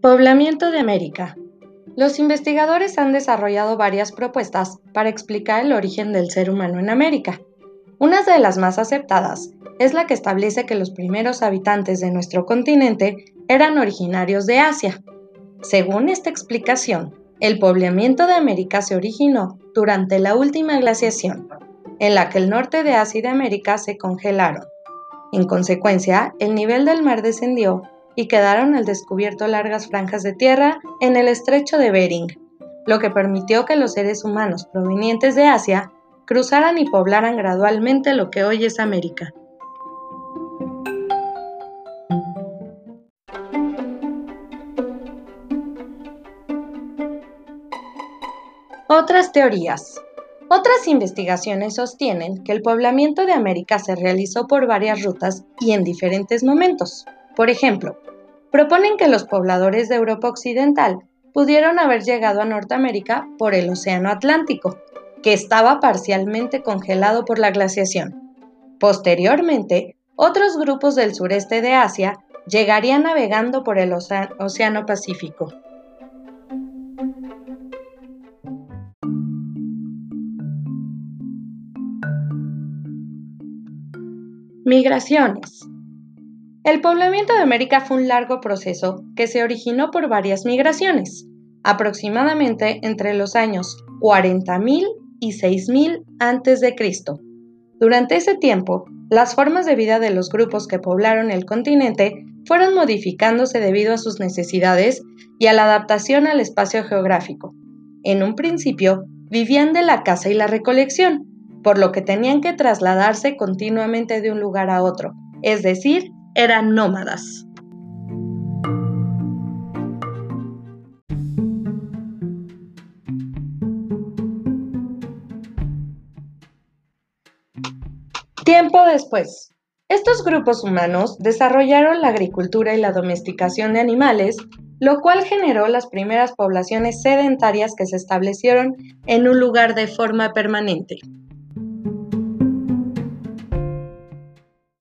Poblamiento de América. Los investigadores han desarrollado varias propuestas para explicar el origen del ser humano en América. Una de las más aceptadas es la que establece que los primeros habitantes de nuestro continente eran originarios de Asia. Según esta explicación, el poblamiento de América se originó durante la última glaciación, en la que el norte de Asia y de América se congelaron. En consecuencia, el nivel del mar descendió y quedaron al descubierto largas franjas de tierra en el estrecho de Bering, lo que permitió que los seres humanos provenientes de Asia cruzaran y poblaran gradualmente lo que hoy es América. Otras teorías. Otras investigaciones sostienen que el poblamiento de América se realizó por varias rutas y en diferentes momentos. Por ejemplo, proponen que los pobladores de Europa Occidental pudieron haber llegado a Norteamérica por el Océano Atlántico, que estaba parcialmente congelado por la glaciación. Posteriormente, otros grupos del sureste de Asia llegarían navegando por el Océano Pacífico. Migraciones. El poblamiento de América fue un largo proceso que se originó por varias migraciones, aproximadamente entre los años 40.000 y 6.000 a.C. Durante ese tiempo, las formas de vida de los grupos que poblaron el continente fueron modificándose debido a sus necesidades y a la adaptación al espacio geográfico. En un principio, vivían de la caza y la recolección, por lo que tenían que trasladarse continuamente de un lugar a otro, es decir, eran nómadas. Tiempo después, estos grupos humanos desarrollaron la agricultura y la domesticación de animales, lo cual generó las primeras poblaciones sedentarias que se establecieron en un lugar de forma permanente.